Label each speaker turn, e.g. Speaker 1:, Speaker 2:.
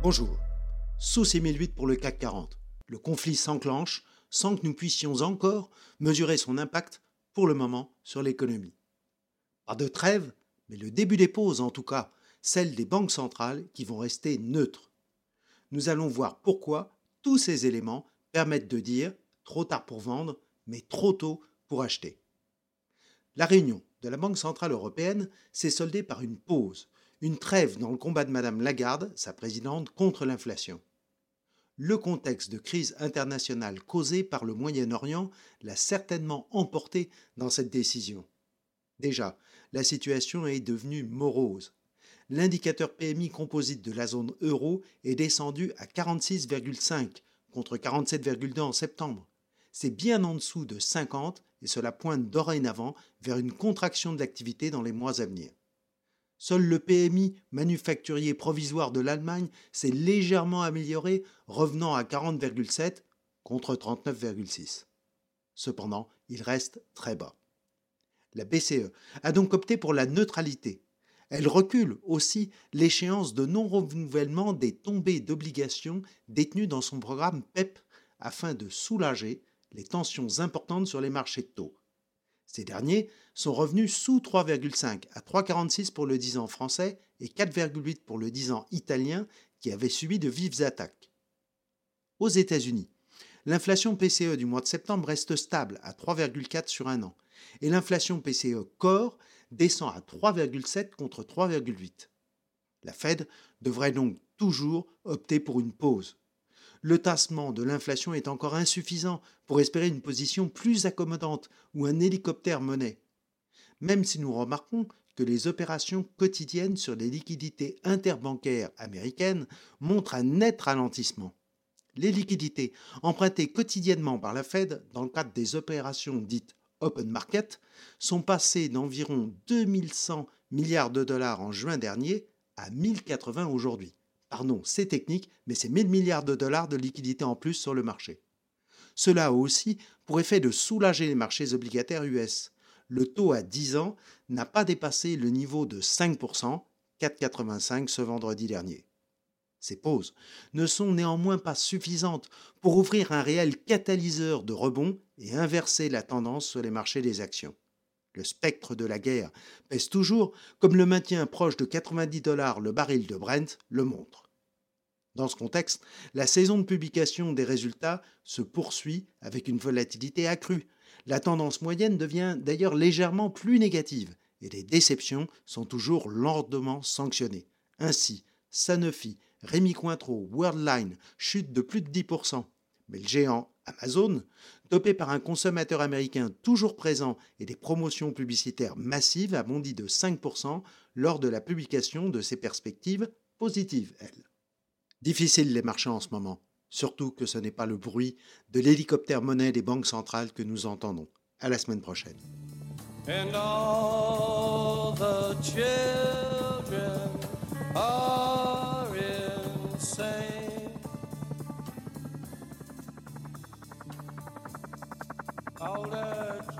Speaker 1: Bonjour. Sous 6008 pour le CAC 40. Le conflit s'enclenche sans que nous puissions encore mesurer son impact pour le moment sur l'économie. Pas de trêve, mais le début des pauses en tout cas, celle des banques centrales qui vont rester neutres. Nous allons voir pourquoi tous ces éléments permettent de dire trop tard pour vendre, mais trop tôt pour acheter. La réunion de la Banque centrale européenne s'est soldée par une pause, une trêve dans le combat de Madame Lagarde, sa présidente, contre l'inflation. Le contexte de crise internationale causée par le Moyen-Orient l'a certainement emporté dans cette décision. Déjà, la situation est devenue morose. L'indicateur PMI composite de la zone euro est descendu à 46,5 contre 47,2 en septembre. C'est bien en dessous de 50 et cela pointe dorénavant vers une contraction de l'activité dans les mois à venir. Seul le PMI manufacturier provisoire de l'Allemagne s'est légèrement amélioré, revenant à 40,7 contre 39,6. Cependant, il reste très bas. La BCE a donc opté pour la neutralité. Elle recule aussi l'échéance de non-renouvellement des tombées d'obligations détenues dans son programme PEP afin de soulager les tensions importantes sur les marchés de taux. Ces derniers sont revenus sous 3,5 à 3,46 pour le 10 ans français et 4,8 pour le 10 ans italien qui avait subi de vives attaques. Aux États-Unis, l'inflation PCE du mois de septembre reste stable à 3,4 sur un an et l'inflation PCE Core descend à 3,7 contre 3,8. La Fed devrait donc toujours opter pour une pause le tassement de l'inflation est encore insuffisant pour espérer une position plus accommodante ou un hélicoptère monnaie. Même si nous remarquons que les opérations quotidiennes sur les liquidités interbancaires américaines montrent un net ralentissement. Les liquidités empruntées quotidiennement par la Fed dans le cadre des opérations dites open market sont passées d'environ 2100 milliards de dollars en juin dernier à 1080 aujourd'hui. Pardon, c'est technique, mais c'est 1000 milliards de dollars de liquidités en plus sur le marché. Cela a aussi pour effet de soulager les marchés obligataires US. Le taux à 10 ans n'a pas dépassé le niveau de 5%, 4,85 ce vendredi dernier. Ces pauses ne sont néanmoins pas suffisantes pour ouvrir un réel catalyseur de rebond et inverser la tendance sur les marchés des actions. Le spectre de la guerre pèse toujours, comme le maintien proche de 90 dollars le baril de Brent le montre. Dans ce contexte, la saison de publication des résultats se poursuit avec une volatilité accrue. La tendance moyenne devient d'ailleurs légèrement plus négative et les déceptions sont toujours lourdement sanctionnées. Ainsi, Sanofi, Rémi Cointreau, Worldline chutent de plus de 10%, mais le géant Amazon, dopé par un consommateur américain toujours présent et des promotions publicitaires massives, a bondi de 5% lors de la publication de ses perspectives positives, elles. Difficile les marchés en ce moment, surtout que ce n'est pas le bruit de l'hélicoptère monnaie des banques centrales que nous entendons. À la semaine prochaine.